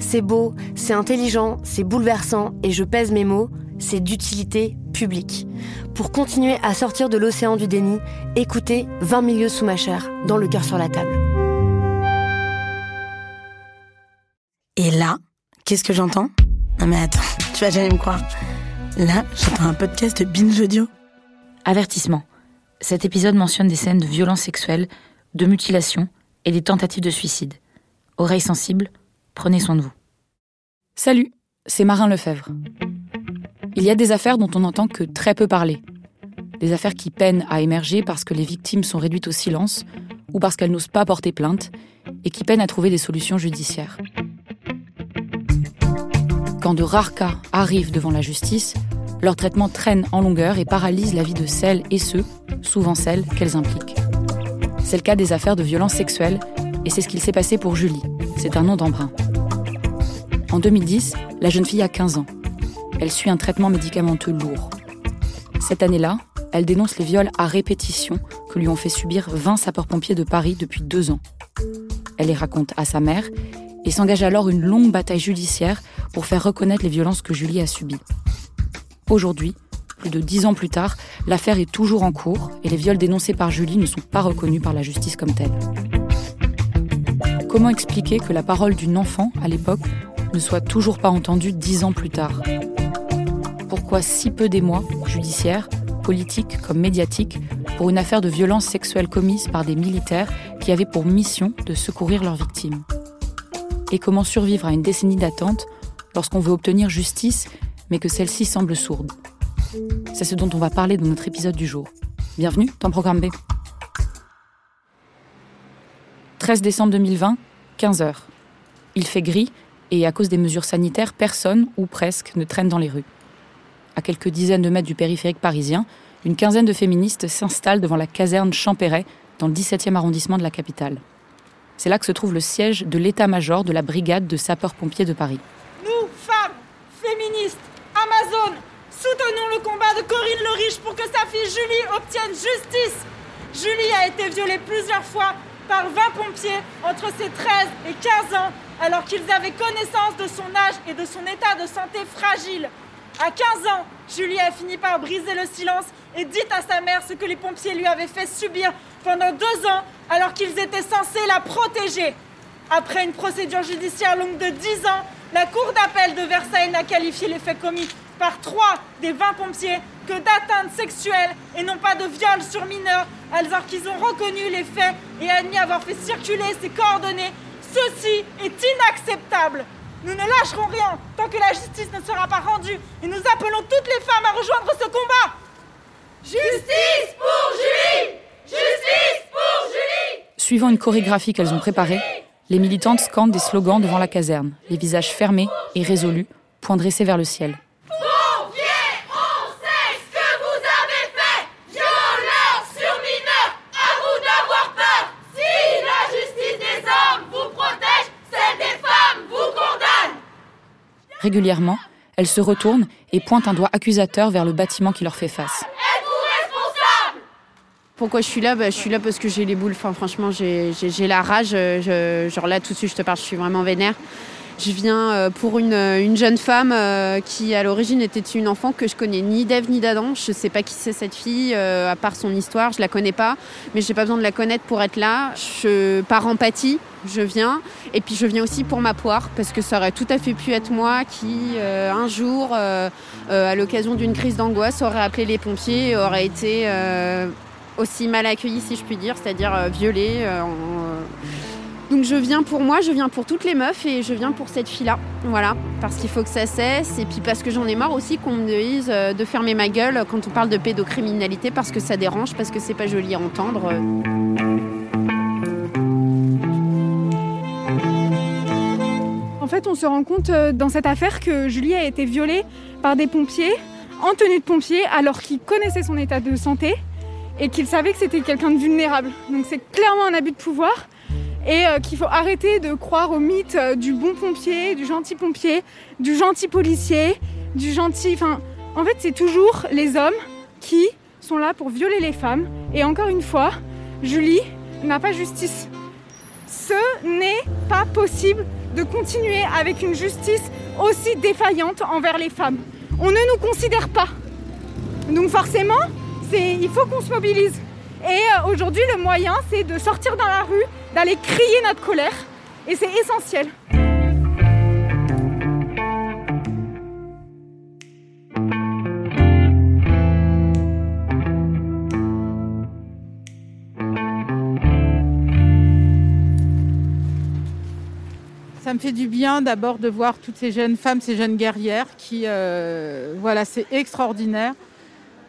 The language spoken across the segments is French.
C'est beau, c'est intelligent, c'est bouleversant, et je pèse mes mots, c'est d'utilité publique. Pour continuer à sortir de l'océan du déni, écoutez 20 milieux sous ma chair, dans le cœur sur la table. Et là, qu'est-ce que j'entends? Non mais attends, tu vas jamais me croire. Là, j'entends un podcast de Binge Audio. Avertissement. Cet épisode mentionne des scènes de violences sexuelles, de mutilations et des tentatives de suicide. Oreilles sensibles, prenez soin de vous. Salut, c'est Marin Lefebvre. Il y a des affaires dont on n'entend que très peu parler. Des affaires qui peinent à émerger parce que les victimes sont réduites au silence ou parce qu'elles n'osent pas porter plainte et qui peinent à trouver des solutions judiciaires. Quand de rares cas arrivent devant la justice, leur traitement traîne en longueur et paralyse la vie de celles et ceux, souvent celles qu'elles impliquent. C'est le cas des affaires de violences sexuelles et c'est ce qu'il s'est passé pour Julie. C'est un nom d'emprunt. En 2010, la jeune fille a 15 ans. Elle suit un traitement médicamenteux lourd. Cette année-là, elle dénonce les viols à répétition que lui ont fait subir 20 sapeurs-pompiers de Paris depuis deux ans. Elle les raconte à sa mère et s'engage alors une longue bataille judiciaire pour faire reconnaître les violences que Julie a subies. Aujourd'hui, plus de dix ans plus tard, l'affaire est toujours en cours et les viols dénoncés par Julie ne sont pas reconnus par la justice comme tels. Comment expliquer que la parole d'une enfant, à l'époque, ne soit toujours pas entendue dix ans plus tard Pourquoi si peu d'émoi, judiciaires, politiques comme médiatiques, pour une affaire de violence sexuelle commise par des militaires qui avaient pour mission de secourir leurs victimes? Et comment survivre à une décennie d'attente lorsqu'on veut obtenir justice mais que celle-ci semble sourde? C'est ce dont on va parler dans notre épisode du jour. Bienvenue dans Programme B. 13 décembre 2020, 15h. Il fait gris et à cause des mesures sanitaires, personne, ou presque, ne traîne dans les rues. À quelques dizaines de mètres du périphérique parisien, une quinzaine de féministes s'installent devant la caserne Champéret, dans le 17e arrondissement de la capitale. C'est là que se trouve le siège de l'état-major de la brigade de sapeurs-pompiers de Paris. Nous, femmes, féministes, Amazon, soutenons le combat de Corinne Loriche pour que sa fille Julie obtienne justice. Julie a été violée plusieurs fois par 20 pompiers entre ses 13 et 15 ans alors qu'ils avaient connaissance de son âge et de son état de santé fragile. À 15 ans, Julie a fini par briser le silence et dit à sa mère ce que les pompiers lui avaient fait subir pendant deux ans alors qu'ils étaient censés la protéger. Après une procédure judiciaire longue de 10 ans, la Cour d'appel de Versailles n'a qualifié les faits commis par trois des 20 pompiers que d'atteinte sexuelle et non pas de viol sur mineurs, alors qu'ils ont reconnu les faits et admis avoir fait circuler ces coordonnées. Ceci est inacceptable. Nous ne lâcherons rien tant que la justice ne sera pas rendue et nous appelons toutes les femmes à rejoindre ce combat. Justice pour Julie Justice pour Julie Suivant une chorégraphie qu'elles ont préparée, les militantes scandent des slogans devant la caserne, les visages fermés et résolus, poings dressés vers le ciel. Pompiers, on sait ce que vous avez fait Violeurs sur mineurs, à vous d'avoir peur Si la justice des hommes vous protège, celle des femmes vous condamne Régulièrement, elles se retournent et pointent un doigt accusateur vers le bâtiment qui leur fait face. Êtes-vous responsable? Pourquoi je suis là? Bah, Je suis là parce que j'ai les boules. Enfin, franchement, j'ai la rage. Je- genre là, tout de suite, je te parle, je suis vraiment vénère. Je viens euh, pour une, une jeune femme euh, qui, à l'origine, était une enfant que je connais ni d'Ève ni d'Adam. Je sais pas qui c'est cette fille, euh, à part son histoire, je la connais pas. Mais j'ai pas besoin de la connaître pour être là. Je, par empathie, je viens. Et puis je viens aussi pour ma poire, parce que ça aurait tout à fait pu être moi qui, euh, un jour, euh, euh, à l'occasion d'une crise d'angoisse, aurait appelé les pompiers et aurait été aussi mal accueillie, si je puis dire, c'est-à-dire violée. Donc je viens pour moi, je viens pour toutes les meufs et je viens pour cette fille-là. Voilà, parce qu'il faut que ça cesse et puis parce que j'en ai marre aussi qu'on me dise de fermer ma gueule quand on parle de pédocriminalité parce que ça dérange, parce que c'est pas joli à entendre. On se rend compte euh, dans cette affaire que Julie a été violée par des pompiers en tenue de pompier alors qu'ils connaissaient son état de santé et qu'ils savaient que c'était quelqu'un de vulnérable. Donc c'est clairement un abus de pouvoir et euh, qu'il faut arrêter de croire au mythe euh, du bon pompier, du gentil pompier, du gentil policier, du gentil... En fait, c'est toujours les hommes qui sont là pour violer les femmes. Et encore une fois, Julie n'a pas justice. Ce n'est pas possible de continuer avec une justice aussi défaillante envers les femmes. On ne nous considère pas. Donc forcément, il faut qu'on se mobilise. Et euh, aujourd'hui, le moyen, c'est de sortir dans la rue, d'aller crier notre colère. Et c'est essentiel. Ça me fait du bien d'abord de voir toutes ces jeunes femmes, ces jeunes guerrières qui, euh, voilà, c'est extraordinaire.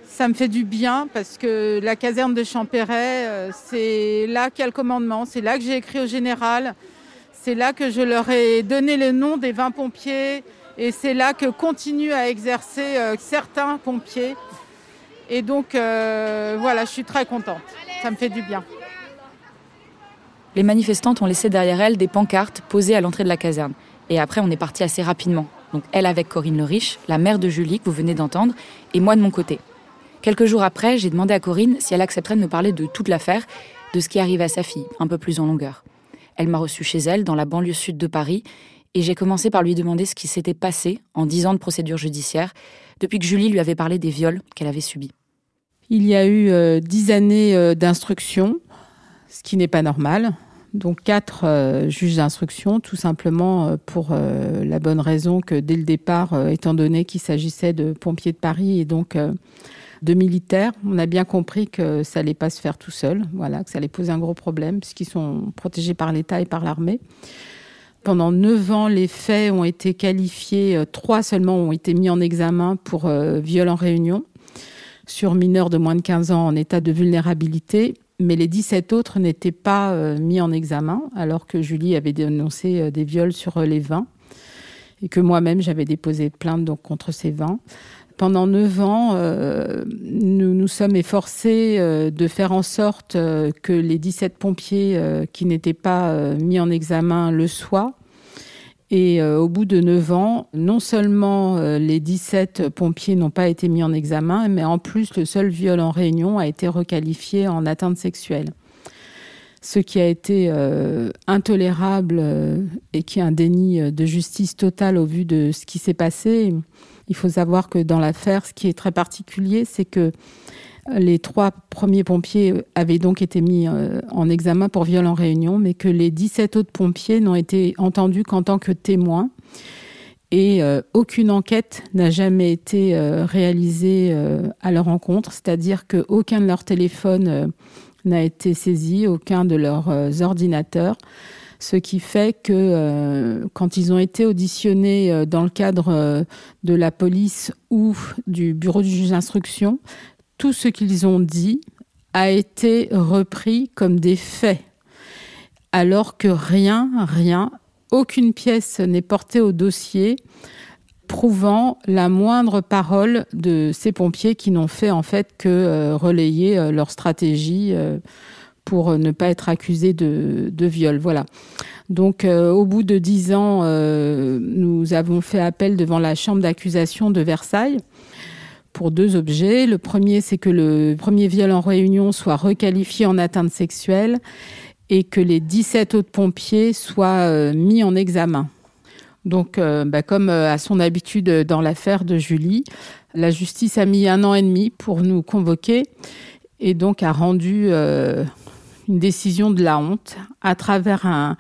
Ça me fait du bien parce que la caserne de Champéret, euh, c'est là qu'il y a le commandement, c'est là que j'ai écrit au général, c'est là que je leur ai donné le nom des 20 pompiers et c'est là que continuent à exercer euh, certains pompiers. Et donc voilà, je suis très contente. Ça me fait du bien. Les manifestantes ont laissé derrière elles des pancartes posées à l'entrée de la caserne. Et après, on est parti assez rapidement. Donc elle avec Corinne Le Riche, la mère de Julie que vous venez d'entendre, et moi de mon côté. Quelques jours après, j'ai demandé à Corinne si elle accepterait de me parler de toute l'affaire, de ce qui arrive à sa fille, un peu plus en longueur. Elle m'a reçu chez elle, dans la banlieue sud de Paris, et j'ai commencé par lui demander ce qui s'était passé en dix ans de procédure judiciaire, depuis que Julie lui avait parlé des viols qu'elle avait subis. Il y a eu euh, dix années euh, d'instruction, ce qui n'est pas normal. Donc quatre euh, juges d'instruction, tout simplement euh, pour euh, la bonne raison que dès le départ, étant donné qu'il s'agissait de pompiers de Paris et donc de militaires, on a bien compris que ça allait pas se faire tout seul, voilà, que ça allait poser un gros problème puisqu'ils sont protégés par l'État et par l'armée. Pendant neuf ans, les faits ont été qualifiés, trois seulement ont été mis en examen pour viol en réunion sur mineurs de moins de 15 ans en état de vulnérabilité mais les 17 autres n'étaient pas euh, mis en examen, alors que Julie avait dénoncé euh, des viols sur euh, les 20 et que moi-même j'avais déposé plainte donc, contre ces 20. Pendant 9 ans, nous nous sommes efforcés de faire en sorte que les 17 pompiers qui n'étaient pas mis en examen le soient. Et au bout de 9 ans, non seulement les 17 pompiers n'ont pas été mis en examen, mais en plus le seul viol en réunion a été requalifié en atteinte sexuelle. Ce qui a été intolérable et qui est un déni de justice totale au vu de ce qui s'est passé. Il faut savoir que dans l'affaire, ce qui est très particulier, c'est que les trois premiers pompiers avaient donc été mis en examen pour viol en réunion, mais que les 17 autres pompiers n'ont été entendus qu'en tant que témoins. Et aucune enquête n'a jamais été réalisée à leur encontre, c'est-à-dire qu'aucun de leurs téléphones n'a été saisi, aucun de leurs ordinateurs. Ce qui fait que quand ils ont été auditionnés dans le cadre de la police ou du bureau du juge d'instruction, tout ce qu'ils ont dit a été repris comme des faits, alors que rien, rien, aucune pièce n'est portée au dossier prouvant la moindre parole de ces pompiers qui n'ont fait en fait que relayer leur stratégie pour ne pas être accusés de, de viol. Voilà. Donc, euh, au bout de dix ans, euh, nous avons fait appel devant la chambre d'accusation de Versailles pour deux objets. Le premier, c'est que le premier viol en réunion soit requalifié en atteinte sexuelle et que les 17 autres pompiers soient mis en examen. Donc, bah, comme à son habitude dans l'affaire de Julie, la justice a mis un an et demi pour nous convoquer et donc a rendu euh, une décision de la honte à travers un,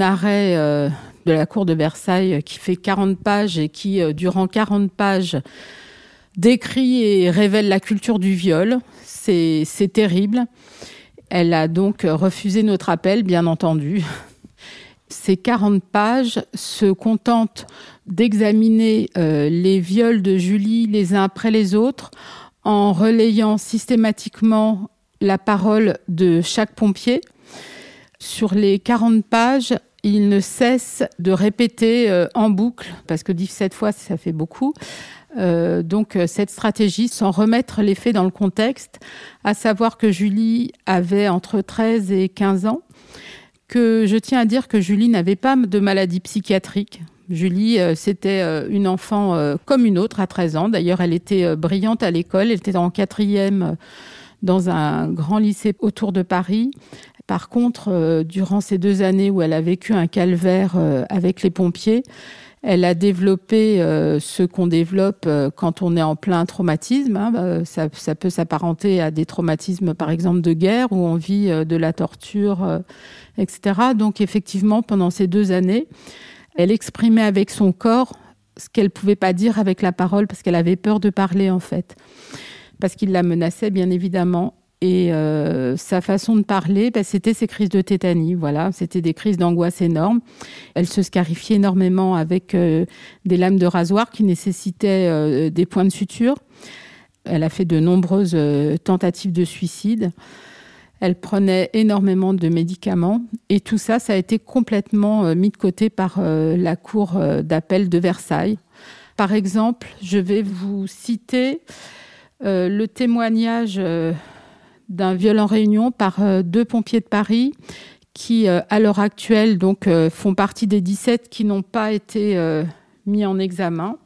arrêt euh, de la Cour de Versailles qui fait 40 pages et qui, euh, durant 40 pages, décrit et révèle la culture du viol. C'est terrible. Elle a donc refusé notre appel, bien entendu. Ces 40 pages se contentent d'examiner euh, les viols de Julie les uns après les autres en relayant systématiquement la parole de chaque pompier. Sur les 40 pages, il ne cesse de répéter euh, en boucle, parce que 17 fois, ça fait beaucoup. Euh, donc euh, cette stratégie, sans remettre les faits dans le contexte, à savoir que Julie avait entre 13 et 15 ans, que je tiens à dire que Julie n'avait pas de maladie psychiatrique. Julie, c'était une enfant comme une autre à 13 ans. D'ailleurs, elle était brillante à l'école. Elle était en quatrième dans un grand lycée autour de Paris. Par contre, euh, durant ces deux années où elle a vécu un calvaire euh, avec les pompiers, elle a développé euh, ce qu'on développe quand on est en plein traumatisme. Hein. Ça, ça, peut s'apparenter à des traumatismes, par exemple, de guerre, où on vit de la torture, etc. Donc, effectivement, pendant ces deux années, elle exprimait avec son corps ce qu'elle ne pouvait pas dire avec la parole, parce qu'elle avait peur de parler, en fait. Parce qu'il la menaçait, bien évidemment. Et euh, sa façon de parler, bah, c'était ses crises de tétanie. Voilà, c'était des crises d'angoisse énormes. Elle se scarifiait énormément avec euh, des lames de rasoir qui nécessitaient euh, des points de suture. Elle a fait de nombreuses tentatives de suicide. Elle prenait énormément de médicaments et tout ça, ça a été complètement mis de côté par la cour d'appel de Versailles. Par exemple, je vais vous citer le témoignage d'un viol en réunion par euh, deux pompiers de Paris qui, euh, à l'heure actuelle, donc, euh, font partie des 17 qui n'ont pas été mis en examen.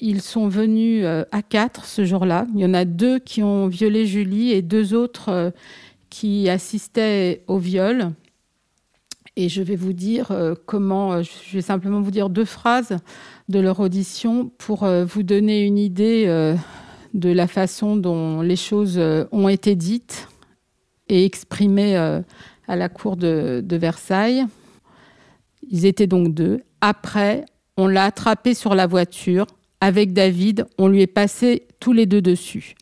Ils sont venus à quatre ce jour-là. Il y en a deux qui ont violé Julie et deux autres qui assistaient au viol. Et je vais vous dire comment, je vais simplement vous dire deux phrases de leur audition pour vous donner une idée de la façon dont les choses euh, ont été dites et exprimées euh, à la cour de, Versailles. Ils étaient donc deux. Après, on l'a attrapé sur la voiture. Avec David, on lui est passé tous les deux dessus.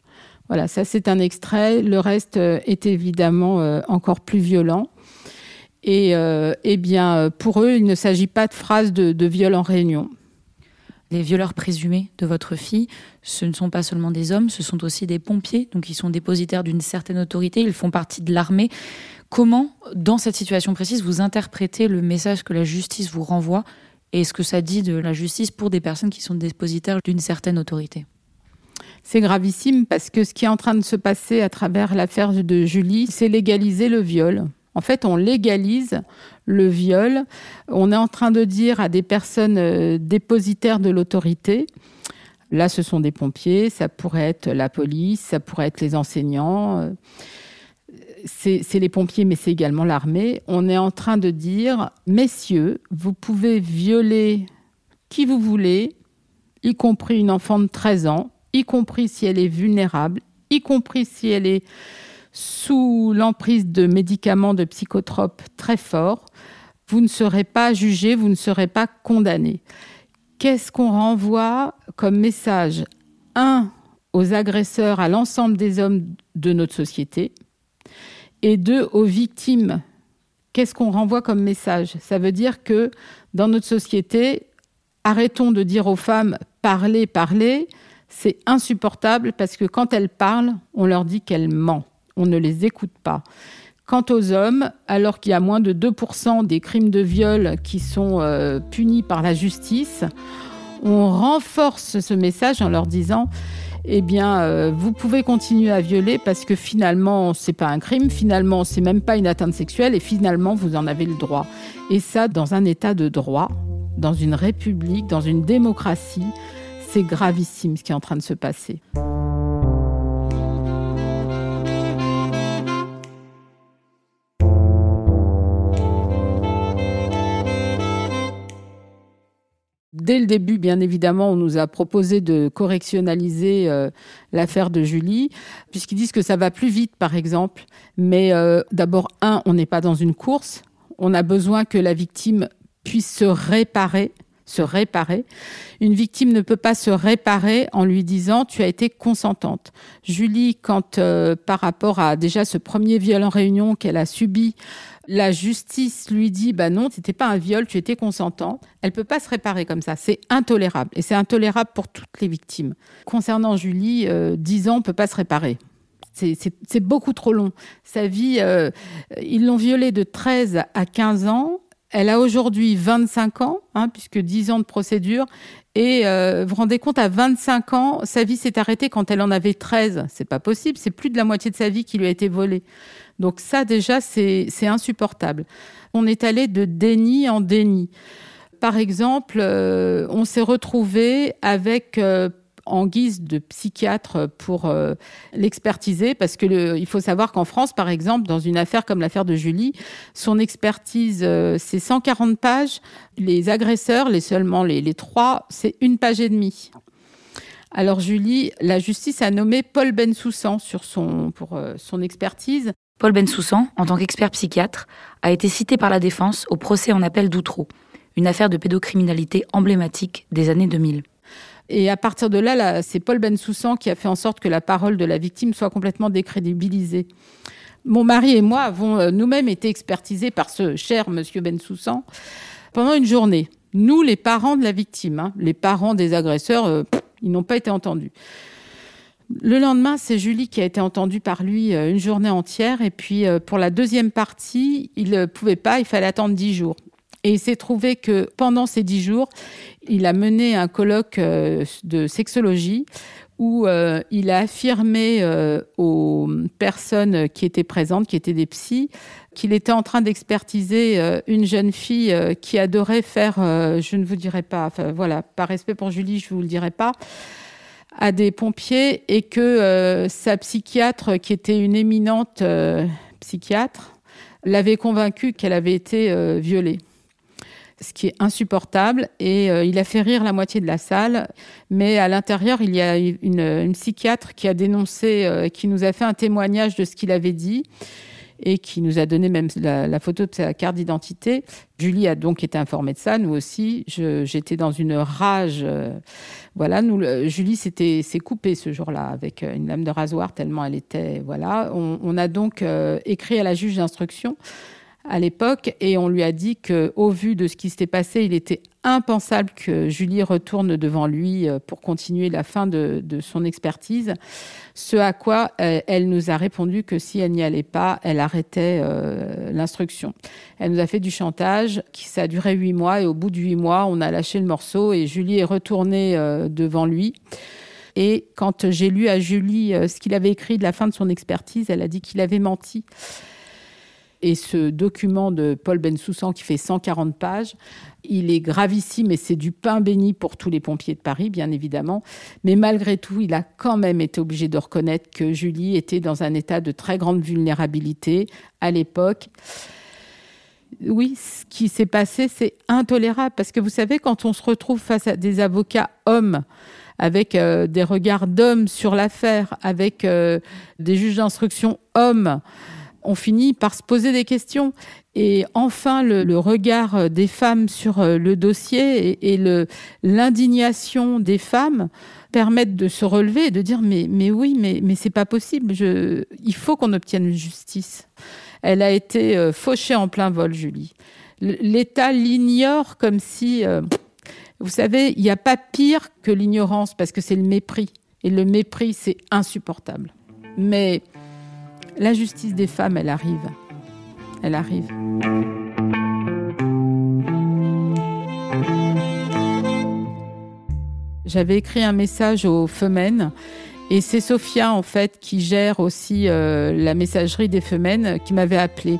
Voilà, ça c'est un extrait. Le reste euh, est évidemment encore plus violent. Et eh bien, pour eux, il ne s'agit pas de phrases de, de viol en réunion. Les violeurs présumés de votre fille, ce ne sont pas seulement des hommes, ce sont aussi des pompiers, donc ils sont dépositaires d'une certaine autorité, ils font partie de l'armée. Comment, dans cette situation précise, vous interprétez le message que la justice vous renvoie? Et ce que ça dit de la justice pour des personnes qui sont dépositaires d'une certaine autorité? C'est gravissime parce que ce qui est en train de se passer à travers l'affaire de Julie, c'est légaliser le viol. En fait, on légalise le viol. On est en train de dire à des personnes euh, dépositaires de l'autorité, là ce sont des pompiers, ça pourrait être la police, ça pourrait être les enseignants, c'est les pompiers, mais c'est également l'armée. On est en train de dire, messieurs, vous pouvez violer qui vous voulez, y compris une enfant de 13 ans, y compris si elle est vulnérable, y compris si elle est sous l'emprise de médicaments de psychotropes très forts, vous ne serez pas jugé, vous ne serez pas condamné. Qu'est-ce qu'on renvoie comme message Un, aux agresseurs, à l'ensemble des hommes de notre société, et deux, aux victimes? Qu'est-ce qu'on renvoie comme message? Ça veut dire que dans notre société, arrêtons de dire aux femmes parlez, parlez. C'est insupportable parce que quand elles parlent, on leur dit qu'elles mentent on ne les écoute pas. Quant aux hommes, alors qu'il y a moins de 2% des crimes de viol qui sont euh, punis par la justice, on renforce ce message en leur disant eh bien, euh, vous pouvez continuer à violer parce que finalement, c'est pas un crime, finalement, c'est même pas une atteinte sexuelle et finalement, vous en avez le droit. Et ça, dans un état de droit, dans une république, dans une démocratie, c'est gravissime ce qui est en train de se passer. Dès le début, bien évidemment, on nous a proposé de correctionnaliser euh, l'affaire de Julie, puisqu'ils disent que ça va plus vite, par exemple. Mais euh, d'abord, un, on n'est pas dans une course. On a besoin que la victime puisse se réparer se réparer. Une victime ne peut pas se réparer en lui disant tu as été consentante. Julie, quand euh, par rapport à déjà ce premier viol en réunion qu'elle a subi, la justice lui dit bah non, c'était pas un viol, tu étais consentante. Elle peut pas se réparer comme ça, c'est intolérable et c'est intolérable pour toutes les victimes. Concernant Julie, euh, 10 ans peut pas se réparer. C'est beaucoup trop long. Sa vie, euh, ils l'ont violée de 13 à 15 ans. Elle a aujourd'hui 25 ans, hein, puisque 10 ans de procédure. Et euh, vous vous rendez compte, à 25 ans, sa vie s'est arrêtée quand elle en avait 13. C'est pas possible, c'est plus de la moitié de sa vie qui lui a été volée. Donc ça, déjà, c'est insupportable. On est allé de déni en déni. Par exemple, euh, on s'est retrouvé avec euh, en guise de psychiatre pour euh, l'expertiser, parce que il faut savoir qu'en France, par exemple, dans une affaire comme l'affaire de Julie, son expertise, c'est 140 pages. Les agresseurs, les seulement les, trois, c'est une page et demie. Alors Julie, la justice a nommé Paul Bensoussan sur son, pour son expertise. Paul Bensoussan, en tant qu'expert psychiatre, a été cité par la défense au procès en appel d'Outreau une affaire de pédocriminalité emblématique des années 2000. Et à partir de là, c'est Paul Bensoussan qui a fait en sorte que la parole de la victime soit complètement décrédibilisée. Mon mari et moi avons euh, nous-mêmes été expertisés par ce cher monsieur Bensoussan pendant une journée. Nous, les parents de la victime, hein, les parents des agresseurs, euh, ils n'ont pas été entendus. Le lendemain, c'est Julie qui a été entendue par lui euh, une journée entière. Et puis, pour la deuxième partie, il ne pouvait pas, il fallait attendre dix jours. Et il s'est trouvé que pendant ces dix jours, il a mené un colloque euh, de sexologie où euh, il a affirmé euh, aux personnes qui étaient présentes, qui étaient des psys, qu'il était en train d'expertiser une jeune fille qui adorait faire, je ne vous dirai pas, enfin voilà, par respect pour Julie, je ne vous le dirai pas, à des pompiers et que sa psychiatre, qui était une éminente psychiatre, l'avait convaincue qu'elle avait été violée ce qui est insupportable. Et euh, il a fait rire la moitié de la salle. Mais à l'intérieur, il y a une, psychiatre qui a dénoncé, euh, qui nous a fait un témoignage de ce qu'il avait dit et qui nous a donné même la, photo de sa carte d'identité. Julie a donc été informée de ça, nous aussi. J'étais dans une rage. Euh, voilà, nous, Julie s'est coupée ce jour-là avec une lame de rasoir tellement elle était. Voilà, on, on a donc écrit à la juge d'instruction à l'époque et on lui a dit que au vu de ce qui s'était passé, il était impensable que Julie retourne devant lui euh, pour continuer la fin de, son expertise. Ce à quoi euh, elle nous a répondu que si elle n'y allait pas, elle arrêtait euh, l'instruction. Elle nous a fait du chantage, qui ça a duré huit mois et au bout de huit mois, on a lâché le morceau et Julie est retournée devant lui. Et quand j'ai lu à Julie ce qu'il avait écrit de la fin de son expertise, elle a dit qu'il avait menti. Et ce document de Paul Bensoussan qui fait 140 pages, il est gravissime et c'est du pain béni pour tous les pompiers de Paris, bien évidemment. Mais malgré tout, il a quand même été obligé de reconnaître que Julie était dans un état de très grande vulnérabilité à l'époque. Oui, ce qui s'est passé, c'est intolérable parce que vous savez, quand on se retrouve face à des avocats hommes, avec euh, des regards d'hommes sur l'affaire, avec euh, des juges d'instruction hommes, on finit par se poser des questions. Et enfin, le, regard des femmes sur euh, le dossier et, l'indignation des femmes permettent de se relever et de dire mais, oui, mais, c'est pas possible. Il faut qu'on obtienne justice. Elle a été euh, fauchée en plein vol, Julie. L'État l'ignore comme si, euh, vous savez, il n'y a pas pire que l'ignorance parce que c'est le mépris. Et le mépris, c'est insupportable. Mais la justice des femmes, elle arrive. Elle arrive. J'avais écrit un message aux femmes et c'est Sophia en fait qui gère aussi euh, la messagerie des femmes qui m'avait appelé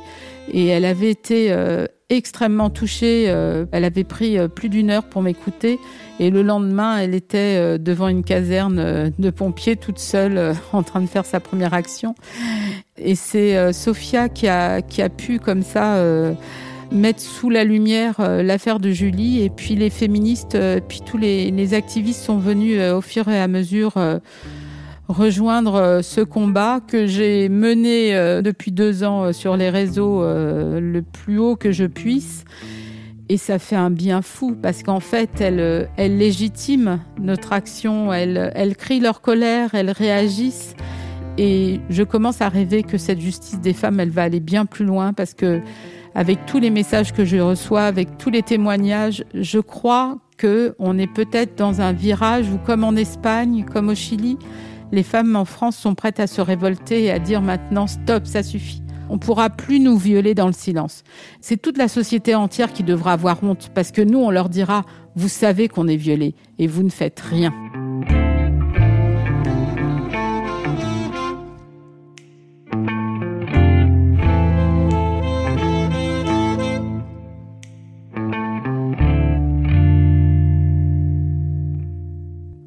et elle avait été euh, extrêmement touchée. Euh, elle avait pris plus d'une heure pour m'écouter et le lendemain, elle était devant une caserne de pompiers toute seule en train de faire sa première action. Et c'est euh, Sophia qui a, pu comme ça euh, mettre sous la lumière euh, l'affaire de Julie. Et puis les féministes, puis tous les, activistes sont venus au fur et à mesure rejoindre ce combat que j'ai mené depuis deux ans sur les réseaux le plus haut que je puisse. Et ça fait un bien fou parce qu'en fait, elles, elles légitiment notre action, elles, elles crient leur colère, elles réagissent. Et je commence à rêver que cette justice des femmes, elle va aller bien plus loin parce que avec tous les messages que je reçois, avec tous les témoignages, je crois que on est peut-être dans un virage où, comme en Espagne, comme au Chili, les femmes en France sont prêtes à se révolter et à dire maintenant stop, ça suffit. On pourra plus nous violer dans le silence. C'est toute la société entière qui devra avoir honte parce que nous, on leur dira, vous savez qu'on est violé et vous ne faites rien.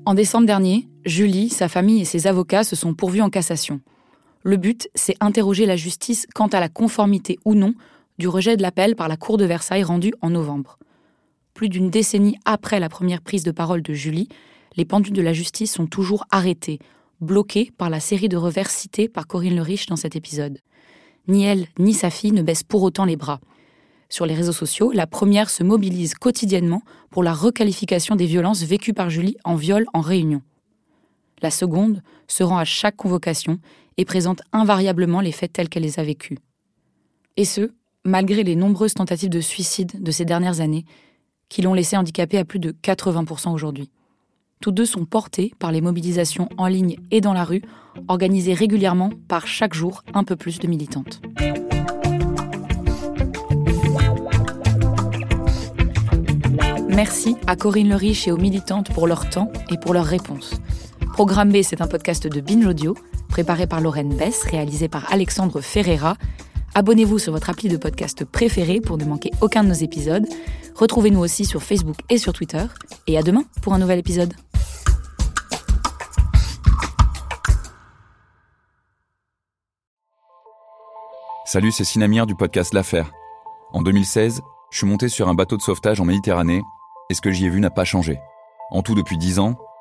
En décembre dernier, Julie, sa famille et ses avocats se sont pourvus en cassation. Le but, c'est interroger la justice quant à la conformité ou non du rejet de l'appel par la Cour de Versailles rendu en novembre. Plus d'une décennie après la première prise de parole de Julie, les pendules de la justice sont toujours arrêtées, bloquées par la série de revers cités par Corinne Le Riche dans cet épisode. Ni elle ni sa fille ne baissent pour autant les bras. Sur les réseaux sociaux, la première se mobilise quotidiennement pour la requalification des violences vécues par Julie en viol en réunion. La seconde se rend à chaque convocation et présente invariablement les faits tels qu'elle les a vécus. Et ce, malgré les nombreuses tentatives de suicide de ces dernières années, qui l'ont laissé handicapée à plus de 80% aujourd'hui. Tous deux sont portés par les mobilisations en ligne et dans la rue, organisées régulièrement par chaque jour un peu plus de militantes. Merci à Corinne Le Riche et aux militantes pour leur temps et pour leurs réponses. Programme B, c'est un podcast de Binge Audio, préparé par Lorraine Bess, réalisé par Alexandre Ferreira. Abonnez-vous sur votre appli de podcast préféré pour ne manquer aucun de nos épisodes. Retrouvez-nous aussi sur Facebook et sur Twitter. Et à demain pour un nouvel épisode. Salut, c'est Sinamir du podcast L'Affaire. En 2016, je suis monté sur un bateau de sauvetage en Méditerranée et ce que j'y ai vu n'a pas changé. En tout, depuis 10 ans,